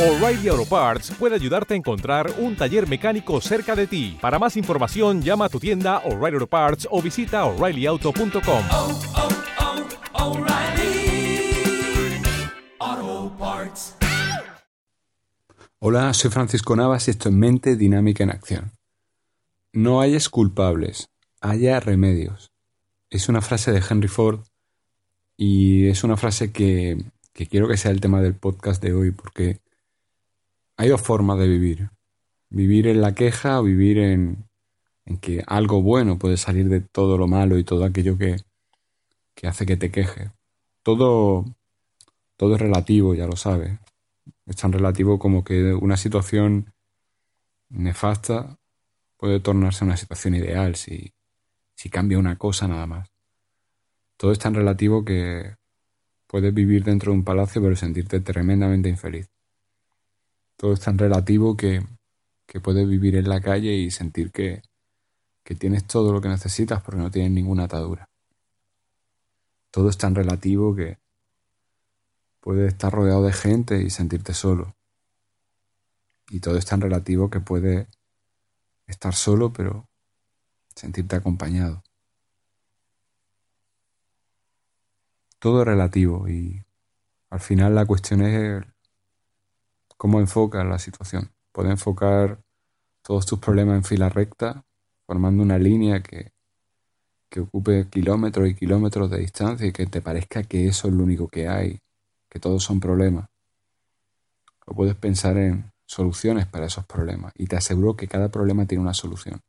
O'Reilly Auto Parts puede ayudarte a encontrar un taller mecánico cerca de ti. Para más información, llama a tu tienda O'Reilly Auto Parts o visita oreillyauto.com. oh, oh, Parts. Hola, soy Francisco Navas y esto es Mente Dinámica en Acción. No hayas culpables, haya remedios. Es una frase de Henry Ford y es una frase que, que quiero que sea el tema del podcast de hoy porque hay dos formas de vivir. Vivir en la queja o vivir en, en que algo bueno puede salir de todo lo malo y todo aquello que, que hace que te queje. Todo, todo es relativo, ya lo sabes. Es tan relativo como que una situación nefasta puede tornarse una situación ideal si, si cambia una cosa nada más. Todo es tan relativo que puedes vivir dentro de un palacio pero sentirte tremendamente infeliz. Todo es tan relativo que, puedes vivir en la calle y sentir que, que tienes todo lo que necesitas porque no tienes ninguna atadura. Todo es tan relativo que puedes estar rodeado de gente y sentirte solo. Y todo es tan relativo que puedes estar solo pero sentirte acompañado. Todo es relativo y al final la cuestión es cómo enfocas la situación. Puedes enfocar todos tus problemas en fila recta, formando una línea que, que ocupe kilómetros y kilómetros de distancia y que te parezca que eso es lo único que hay, que todos son problemas. O puedes pensar en soluciones para esos problemas y te aseguro que cada problema tiene una solución.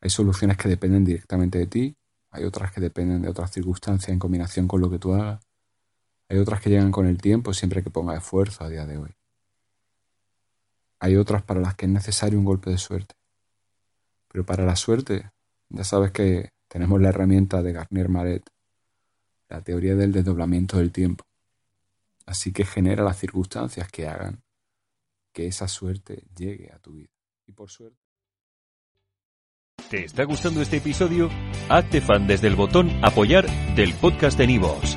Hay soluciones que dependen directamente de ti, hay otras que dependen de otras circunstancias en combinación con lo que tú hagas, hay otras que llegan con el tiempo siempre que pongas esfuerzo a día de hoy. Hay otras para las que es necesario un golpe de suerte. Pero para la suerte, ya sabes que tenemos la herramienta de Garnier Maret, la teoría del desdoblamiento del tiempo. Así que genera las circunstancias que hagan que esa suerte llegue a tu vida. Y por suerte. ¿Te está gustando este episodio? Hazte fan desde el botón Apoyar del podcast de Nivos.